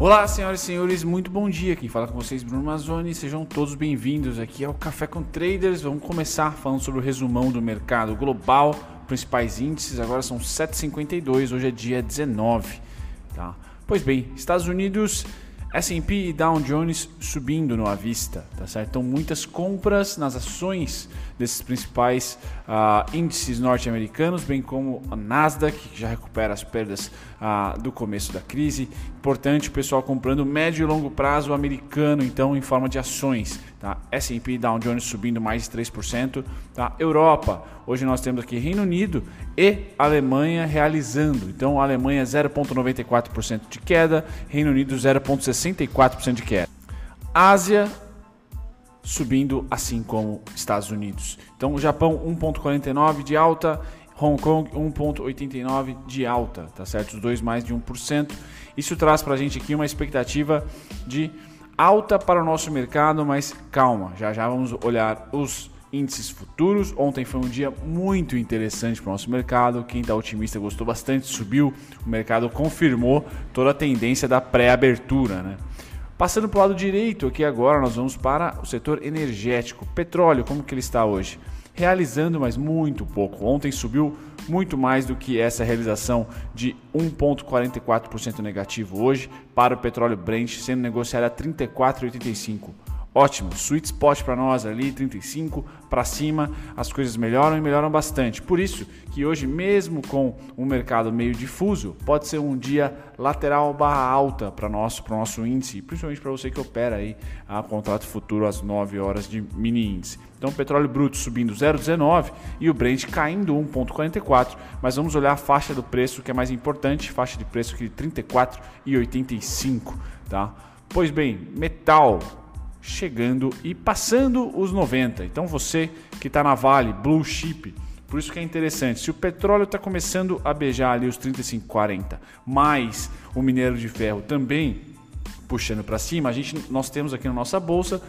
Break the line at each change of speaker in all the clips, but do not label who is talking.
Olá, senhoras e senhores, muito bom dia. Quem fala com vocês, Bruno Mazzoni. Sejam todos bem-vindos aqui ao Café com Traders. Vamos começar falando sobre o resumão do mercado global, principais índices. Agora são 7h52, hoje é dia 19. Tá? Pois bem, Estados Unidos S&P e Dow Jones subindo no à vista, tá certo? Então muitas compras nas ações desses principais uh, índices norte-americanos, bem como a Nasdaq, que já recupera as perdas uh, do começo da crise. Importante o pessoal comprando médio e longo prazo americano, então em forma de ações. Tá? S&P Dow Jones subindo mais de 3%. Tá? Europa, hoje nós temos aqui Reino Unido e Alemanha realizando. Então Alemanha 0,94% de queda, Reino Unido 0,64% de queda. Ásia subindo assim como Estados Unidos. Então Japão 1,49 de alta, Hong Kong 1,89 de alta, tá certo? Os dois mais de 1%. Isso traz para a gente aqui uma expectativa de alta para o nosso mercado, mas calma, já já vamos olhar os índices futuros. Ontem foi um dia muito interessante para o nosso mercado. Quem está otimista gostou bastante, subiu. O mercado confirmou toda a tendência da pré-abertura. Né? Passando para o lado direito, aqui agora nós vamos para o setor energético. Petróleo, como que ele está hoje? Realizando, mas muito pouco. Ontem subiu muito mais do que essa realização de 1,44% negativo hoje para o petróleo Brent, sendo negociado a 34,85 ótimo, sweet spot para nós ali, 35 para cima, as coisas melhoram e melhoram bastante. Por isso que hoje, mesmo com um mercado meio difuso, pode ser um dia lateral barra alta para nosso, para o nosso índice, principalmente para você que opera aí a contrato futuro às 9 horas de mini índice. Então, petróleo bruto subindo 0,19 e o Brent caindo 1,44. Mas vamos olhar a faixa do preço que é mais importante, faixa de preço aqui de 34,85, tá? Pois bem, metal chegando e passando os 90. Então você que está na Vale, Blue Chip, por isso que é interessante. Se o petróleo está começando a beijar ali os 35,40, mais o minério de ferro também puxando para cima, a gente, nós temos aqui na nossa bolsa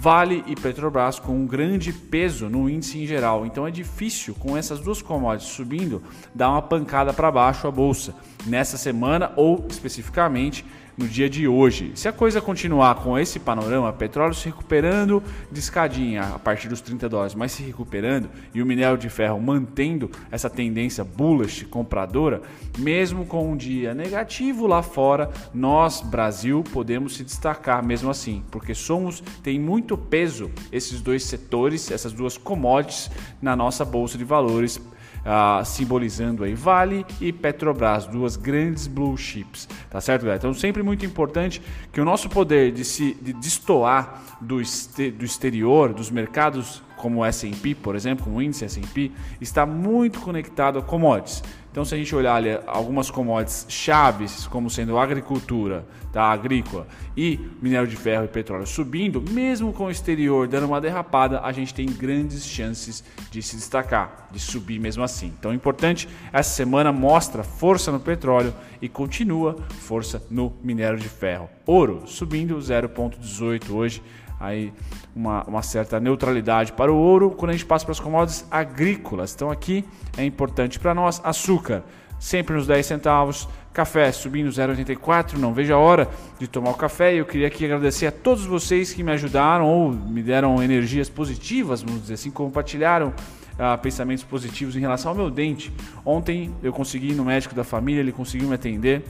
Vale e Petrobras com um grande peso no índice em geral. Então é difícil com essas duas commodities subindo dar uma pancada para baixo a bolsa nessa semana ou especificamente no dia de hoje. Se a coisa continuar com esse panorama, petróleo se recuperando de escadinha a partir dos 30 dólares, mas se recuperando e o minério de ferro mantendo essa tendência bullish compradora, mesmo com um dia negativo lá fora, nós, Brasil, podemos se destacar mesmo assim, porque somos tem muito peso esses dois setores, essas duas commodities na nossa bolsa de valores ah, simbolizando aí Vale e Petrobras, duas grandes blue chips, tá certo, galera? Então sempre muito importante que o nosso poder de se de destoar do, este, do exterior, dos mercados como o S&P, por exemplo, como o índice S&P, está muito conectado a commodities. Então, se a gente olhar ali, algumas commodities chaves, como sendo agricultura, tá, agrícola e minério de ferro e petróleo subindo, mesmo com o exterior dando uma derrapada, a gente tem grandes chances de se destacar, de subir mesmo assim. Então, importante, essa semana mostra força no petróleo e continua força no minério de ferro. Ouro subindo 0,18 hoje aí uma, uma, certa neutralidade para o ouro quando a gente passa para as commodities agrícolas. Então aqui é importante para nós açúcar sempre nos 10 centavos, café subindo 0,84, não vejo a hora de tomar o café. Eu queria aqui agradecer a todos vocês que me ajudaram ou me deram energias positivas, vamos dizer assim, compartilharam uh, pensamentos positivos em relação ao meu dente. Ontem eu consegui ir no médico da família, ele conseguiu me atender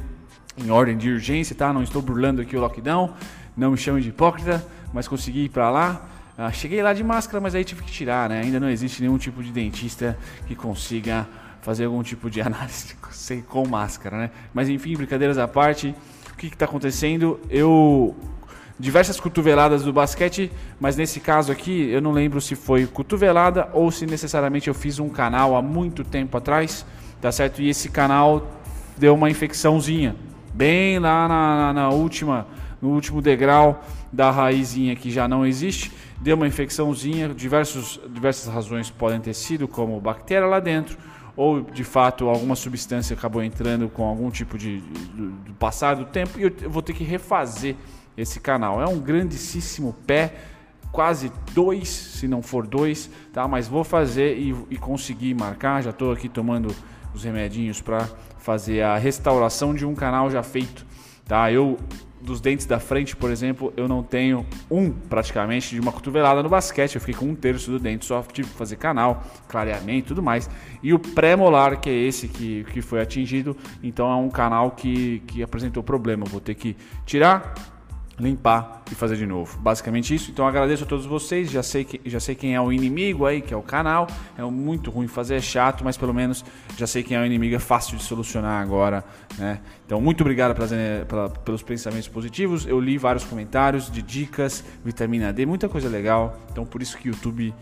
em ordem de urgência, tá? Não estou burlando aqui o lockdown, não me chame de hipócrita mas consegui ir para lá. Ah, cheguei lá de máscara, mas aí tive que tirar, né? Ainda não existe nenhum tipo de dentista que consiga fazer algum tipo de análise com máscara, né? Mas enfim, brincadeiras à parte, o que está acontecendo? Eu diversas cotoveladas do basquete, mas nesse caso aqui eu não lembro se foi cotovelada ou se necessariamente eu fiz um canal há muito tempo atrás, tá certo? E esse canal deu uma infecçãozinha, bem lá na, na, na última no último degrau da raizinha que já não existe, deu uma infecçãozinha, diversos, diversas razões podem ter sido, como bactéria lá dentro, ou de fato alguma substância acabou entrando com algum tipo de, do do tempo, e eu vou ter que refazer esse canal. É um grandíssimo pé, quase dois, se não for dois, tá? Mas vou fazer e, e conseguir marcar. Já estou aqui tomando os remedinhos para fazer a restauração de um canal já feito tá? Eu dos dentes da frente, por exemplo, eu não tenho um praticamente de uma cotovelada no basquete. Eu fiquei com um terço do dente, só tive que fazer canal, clareamento e tudo mais. E o pré-molar, que é esse que, que foi atingido, então é um canal que, que apresentou problema. Eu vou ter que tirar limpar e fazer de novo. Basicamente isso. Então agradeço a todos vocês. Já sei, que, já sei quem é o inimigo aí, que é o canal. É muito ruim fazer, é chato, mas pelo menos já sei quem é o inimigo. É fácil de solucionar agora. Né? Então, muito obrigado pelas, pelos pensamentos positivos. Eu li vários comentários de dicas, vitamina D, muita coisa legal. Então, por isso que o YouTube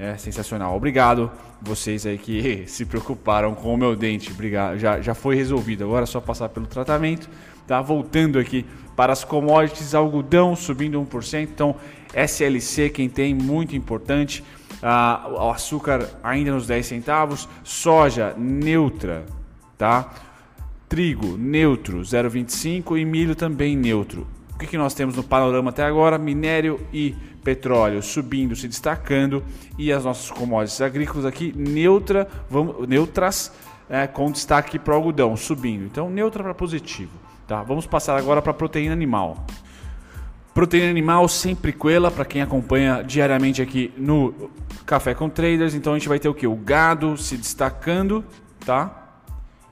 é sensacional. Obrigado vocês aí que se preocuparam com o meu dente. Obrigado. Já, já foi resolvido. Agora é só passar pelo tratamento. Tá voltando aqui para as commodities, algodão subindo 1%. Então, SLC, quem tem, muito importante. Ah, o açúcar ainda nos 10 centavos. Soja neutra, tá? Trigo neutro, 0,25 e milho também neutro. Que, que nós temos no panorama até agora? Minério e petróleo subindo, se destacando e as nossas commodities agrícolas aqui neutra, vamos, neutras, é, com destaque para o algodão subindo. Então, neutra para positivo. Tá? Vamos passar agora para a proteína animal. Proteína animal sempre coela para quem acompanha diariamente aqui no Café com Traders. Então a gente vai ter o que? O gado se destacando, tá?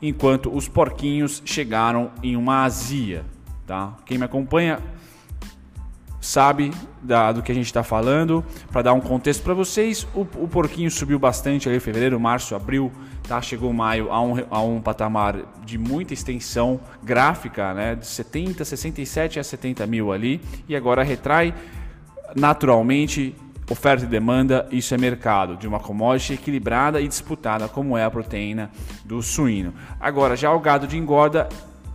Enquanto os porquinhos chegaram em uma azia, tá? Quem me acompanha sabe da, do que a gente está falando. Para dar um contexto para vocês, o, o, porquinho subiu bastante ali, fevereiro, março, abril, tá? Chegou maio a um, a um patamar de muita extensão gráfica, né? De 70, 67 a 70 mil ali, e agora retrai naturalmente. Oferta e demanda, isso é mercado de uma commodity equilibrada e disputada, como é a proteína do suíno. Agora, já o gado de engorda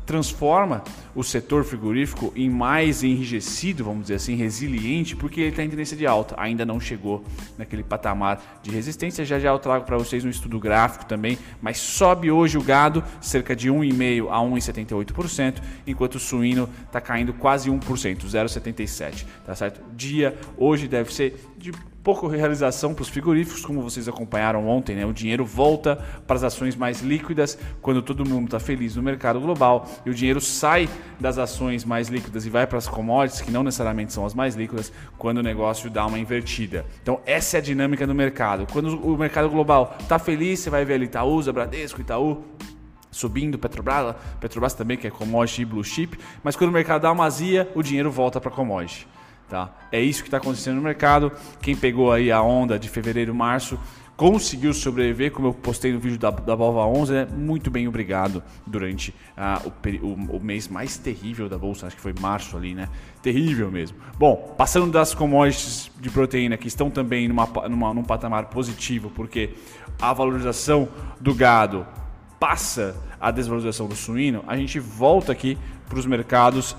transforma o setor frigorífico em mais enrijecido, vamos dizer assim, resiliente, porque ele está em tendência de alta. Ainda não chegou naquele patamar de resistência. Já já eu trago para vocês um estudo gráfico também, mas sobe hoje o gado cerca de 1,5% a 1,78%, enquanto o suíno está caindo quase 1%, 0,77%. Tá certo? Dia hoje deve ser de pouco realização para os frigoríficos, como vocês acompanharam ontem, né? O dinheiro volta para as ações mais líquidas quando todo mundo está feliz no mercado global e o dinheiro sai das ações mais líquidas e vai para as commodities, que não necessariamente são as mais líquidas, quando o negócio dá uma invertida. Então, essa é a dinâmica do mercado. Quando o mercado global está feliz, você vai ver ali Itaúsa, Bradesco, Itaú, subindo, Petrobras, Petrobras também, que é commodity e blue chip, mas quando o mercado dá uma azia, o dinheiro volta para commodity. Tá? É isso que está acontecendo no mercado. Quem pegou aí a onda de fevereiro, março, conseguiu sobreviver, como eu postei no vídeo da, da Bolsa 11, né? muito bem, obrigado, durante ah, o, o, o, mês mais terrível da Bolsa, acho que foi março ali, né? Terrível mesmo. Bom, passando das commodities de proteína, que estão também numa, numa, num patamar positivo, porque a valorização do gado passa a desvalorização do suíno, a gente volta aqui para os mercados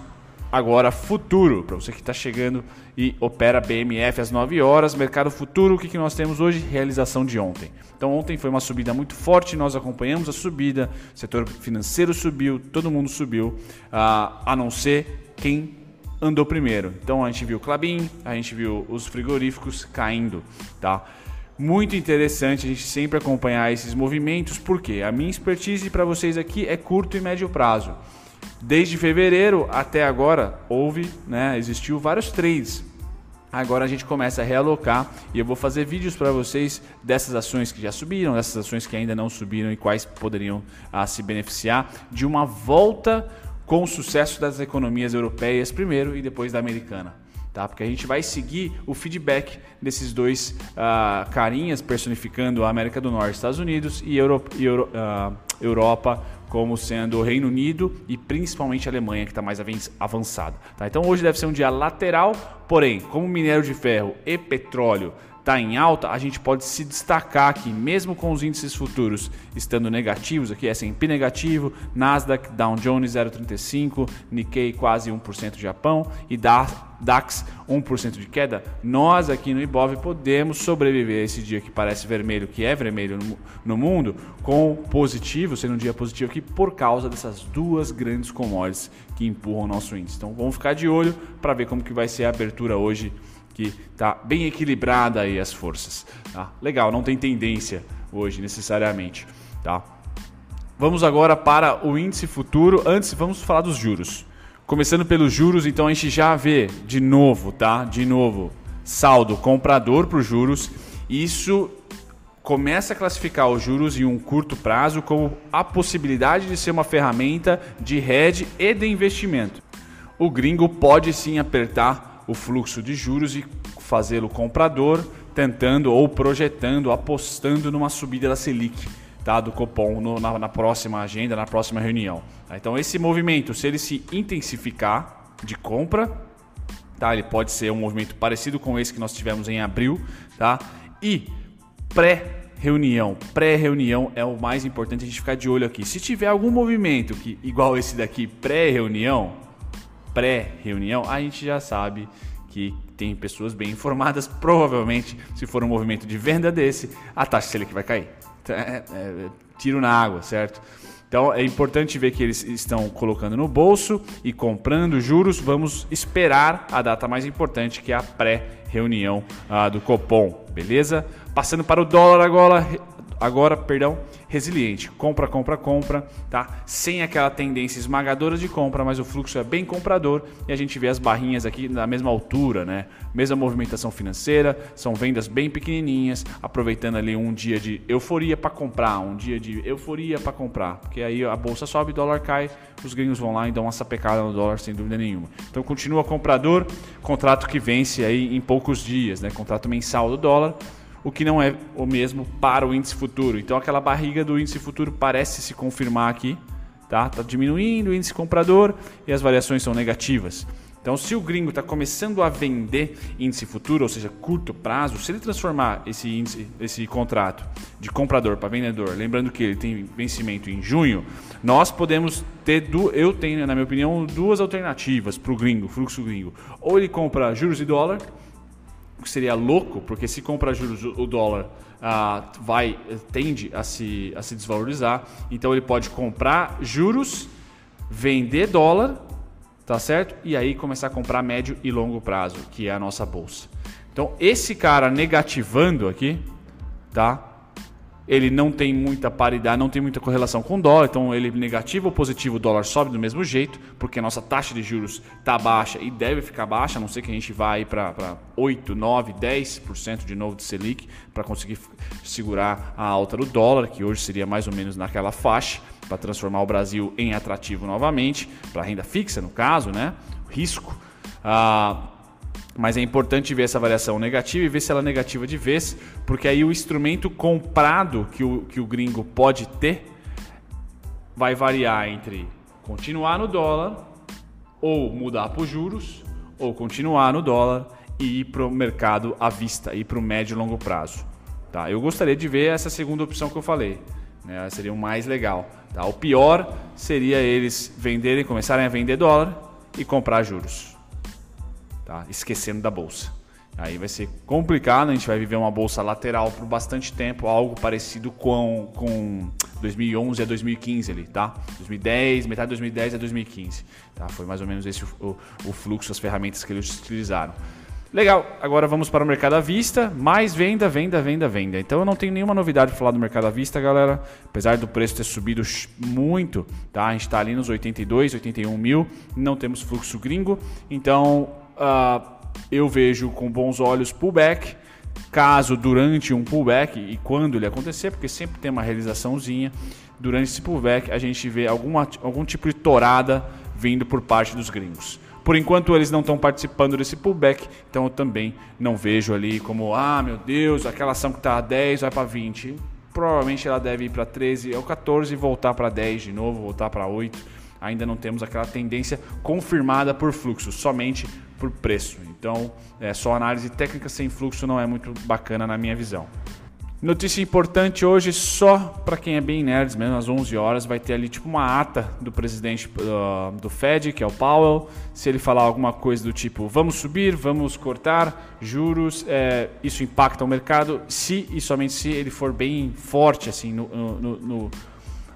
agora futuro, para você que está chegando e opera BMF às 9 horas. Mercado futuro, o que, que nós temos hoje? Realização de ontem. Então, ontem foi uma subida muito forte, nós acompanhamos a subida, o setor financeiro subiu, todo mundo subiu, ah, a não ser quem andou primeiro. Então, a gente viu Clabin, a gente viu os frigoríficos caindo, tá? Muito interessante a gente sempre acompanhar esses movimentos, porque a minha expertise para vocês aqui é curto e médio prazo. Desde fevereiro até agora houve, né, existiu vários trades. Agora a gente começa a realocar e eu vou fazer vídeos para vocês dessas ações que já subiram, dessas ações que ainda não subiram e quais poderiam ah, se beneficiar de uma volta com o sucesso das economias europeias primeiro e depois da americana. Tá? Porque a gente vai seguir o feedback desses dois ah, carinhas personificando a América do Norte, Estados Unidos e, Euro, Euro, ah, Europa como sendo o Reino Unido e principalmente a Alemanha, que está mais avançada. Tá? Então hoje deve ser um dia lateral, porém, como minério de ferro e petróleo está em alta, a gente pode se destacar aqui, mesmo com os índices futuros estando negativos, aqui S&P negativo, Nasdaq, Dow Jones 0,35, Nikkei quase 1% Japão e DAX 1% de queda, nós aqui no Ibov podemos sobreviver a esse dia que parece vermelho, que é vermelho no, no mundo, com positivo, sendo um dia positivo aqui por causa dessas duas grandes commodities que empurram o nosso índice. Então vamos ficar de olho para ver como que vai ser a abertura hoje que está bem equilibrada aí as forças. Tá? Legal, não tem tendência hoje necessariamente. Tá? Vamos agora para o índice futuro. Antes, vamos falar dos juros. Começando pelos juros, então a gente já vê de novo, tá? De novo, saldo comprador para os juros. Isso começa a classificar os juros em um curto prazo como a possibilidade de ser uma ferramenta de hedge e de investimento. O gringo pode sim apertar o fluxo de juros e fazê-lo comprador, tentando ou projetando, apostando numa subida da Selic, tá? do Copom no, na, na, próxima agenda, na próxima reunião. Tá? Então esse movimento, se ele se intensificar de compra, tá? ele pode ser um movimento parecido com esse que nós tivemos em abril, tá? e pré-reunião. Pré-reunião é o mais importante a gente ficar de olho aqui. Se tiver algum movimento que igual esse daqui, pré-reunião, pré-reunião, a gente já sabe que tem pessoas bem informadas. Provavelmente, se for um movimento de venda desse, a taxa Selic vai cair. Então, é, é, é, tiro na água, certo? Então é importante ver que eles estão colocando no bolso e comprando juros. Vamos esperar a data mais importante, que é a pré-reunião ah, do Copom, beleza? Passando para o dólar agora, agora, perdão, resiliente. Compra, compra, compra, tá? Sem aquela tendência esmagadora de compra, mas o fluxo é bem comprador e a gente vê as barrinhas aqui na mesma altura, né? Mesma movimentação financeira, são vendas bem pequenininhas, aproveitando ali um dia de euforia para comprar, um dia de euforia para comprar, porque aí a bolsa sobe, o dólar cai, os gringos vão lá e dão uma sapecada no dólar sem dúvida nenhuma. Então continua comprador, contrato que vence aí em poucos dias, né? Contrato mensal do dólar o que não é o mesmo para o índice futuro. Então aquela barriga do índice futuro parece se confirmar aqui, tá? Tá diminuindo o índice comprador e as variações são negativas. Então, se o gringo está começando a vender índice futuro, ou seja, curto prazo, se ele transformar esse índice, esse contrato de comprador para vendedor, lembrando que ele tem vencimento em junho, nós podemos ter, eu tenho, na minha opinião, duas alternativas para o gringo, fluxo gringo. Ou ele compra juros de dólar, que seria louco, porque se compra juros o dólar ah, vai tende a se, a se desvalorizar. Então ele pode comprar juros, vender dólar, tá certo? E aí começar a comprar médio e longo prazo, que é a nossa bolsa. Então esse cara negativando aqui, tá? Ele não tem muita paridade, não tem muita correlação com o dólar, então ele negativo ou positivo, o dólar sobe do mesmo jeito, porque a nossa taxa de juros está baixa e deve ficar baixa, a não ser que a gente vá para 8, 9, 10% de novo de Selic para conseguir segurar a alta do dólar, que hoje seria mais ou menos naquela faixa, para transformar o Brasil em atrativo novamente, para renda fixa no caso, né? Risco. Ah, mas é importante ver essa variação negativa e ver se ela é negativa de vez, porque aí o instrumento comprado que o, que o gringo pode ter vai variar entre continuar no dólar, ou mudar para os juros, ou continuar no dólar e ir para o mercado à vista, ir para o médio e longo prazo. Tá? Eu gostaria de ver essa segunda opção que eu falei. Né? Seria o mais legal. Tá? O pior seria eles venderem, começarem a vender dólar e comprar juros tá? esquecendo da bolsa. Aí vai ser complicado, a gente vai viver uma bolsa lateral por bastante tempo, algo parecido com, com 2011 a 2015 ali, tá? 2010, metade de 2010 a 2015, tá? Foi mais ou menos esse o, o fluxo, as ferramentas que eles utilizaram. Legal, agora vamos para o mercado à vista, mais venda, venda, venda, venda. Então eu não tenho nenhuma novidade para falar do mercado à vista, galera. Apesar do preço ter subido muito, tá? A gente está ali nos 82, 81 mil, não temos fluxo gringo, então uh, eu vejo com bons olhos pullback. Caso durante um pullback e quando ele acontecer, porque sempre tem uma realizaçãozinha, durante esse pullback a gente vê alguma, algum tipo de torada vindo por parte dos gringos. Por enquanto eles não estão participando desse pullback, então eu também não vejo ali como, ah, meu Deus, aquela ação que está a 10 vai para 20. Provavelmente ela deve ir para 13 ou 14 e voltar para 10 de novo, voltar para 8. Ainda não temos aquela tendência confirmada por fluxo, somente por preço. Então, é, só análise técnica sem fluxo não é muito bacana na minha visão. Notícia importante hoje, só para quem é bem nerd, mesmo às 11 horas, vai ter ali tipo uma ata do presidente uh, do Fed, que é o Powell. Se ele falar alguma coisa do tipo, vamos subir, vamos cortar juros, é, isso impacta o mercado, se e somente se ele for bem forte assim no, no, no,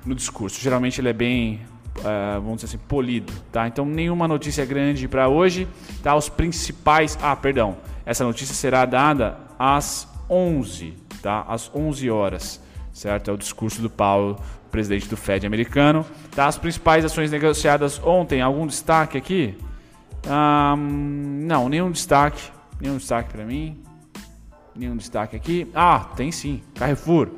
no discurso. Geralmente ele é bem uh, vamos dizer assim, polido, tá? Então nenhuma notícia grande para hoje, tá? Os principais, ah, perdão, essa notícia será dada às 11, tá? Às 11 horas, certo? É o discurso do Powell, presidente do Fed americano. Tá? As principais ações negociadas ontem, algum destaque aqui? Um, não, nenhum destaque. Nenhum destaque para mim. Nenhum destaque aqui. Ah, tem sim. Carrefour.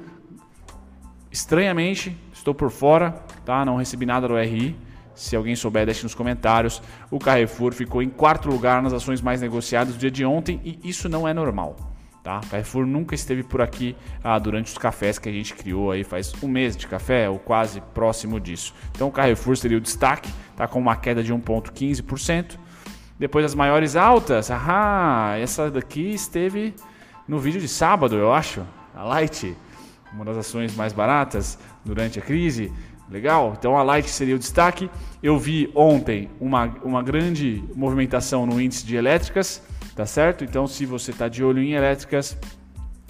Estranhamente, estou por fora, tá? Não recebi nada do RI. Se alguém souber, deixe nos comentários. O Carrefour ficou em quarto lugar nas ações mais negociadas do dia de ontem e isso não é normal. Tá? Carrefour nunca esteve por aqui ah, durante os cafés que a gente criou aí faz um mês de café ou quase próximo disso. Então o Carrefour seria o destaque, tá com uma queda de 1,15%. Depois as maiores altas, ah, essa daqui esteve no vídeo de sábado, eu acho, a Light, uma das ações mais baratas durante a crise. Legal? Então a Light seria o destaque. Eu vi ontem uma, uma grande movimentação no índice de elétricas tá certo? Então, se você está de olho em elétricas,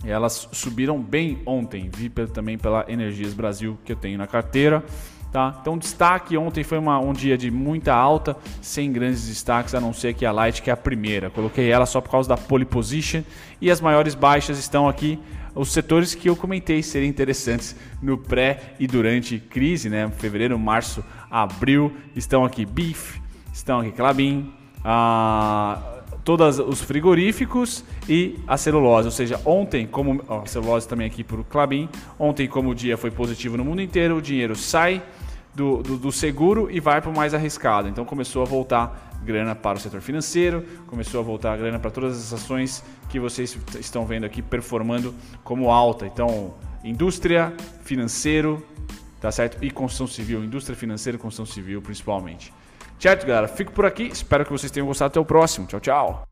elas subiram bem ontem, vi também pela Energias Brasil que eu tenho na carteira. Tá? Então, destaque ontem foi uma, um dia de muita alta, sem grandes destaques, a não ser que a Light, que é a primeira. Coloquei ela só por causa da pole position. E as maiores baixas estão aqui, os setores que eu comentei serem interessantes no pré e durante crise, né? Fevereiro, março, abril. Estão aqui Beef, estão aqui Clabin, a todos os frigoríficos e a celulose. Ou seja, ontem, como a celulose também aqui para o Clabin, ontem, como o dia foi positivo no mundo inteiro, o dinheiro sai do, do, do seguro e vai para o mais arriscado. Então começou a voltar grana para o setor financeiro, começou a voltar grana para todas as ações que vocês estão vendo aqui performando como alta. Então, indústria, financeiro, tá certo? E construção civil, indústria financeira e construção civil principalmente. Certo, galera? Fico por aqui. Espero que vocês tenham gostado. Até o próximo. Tchau, tchau.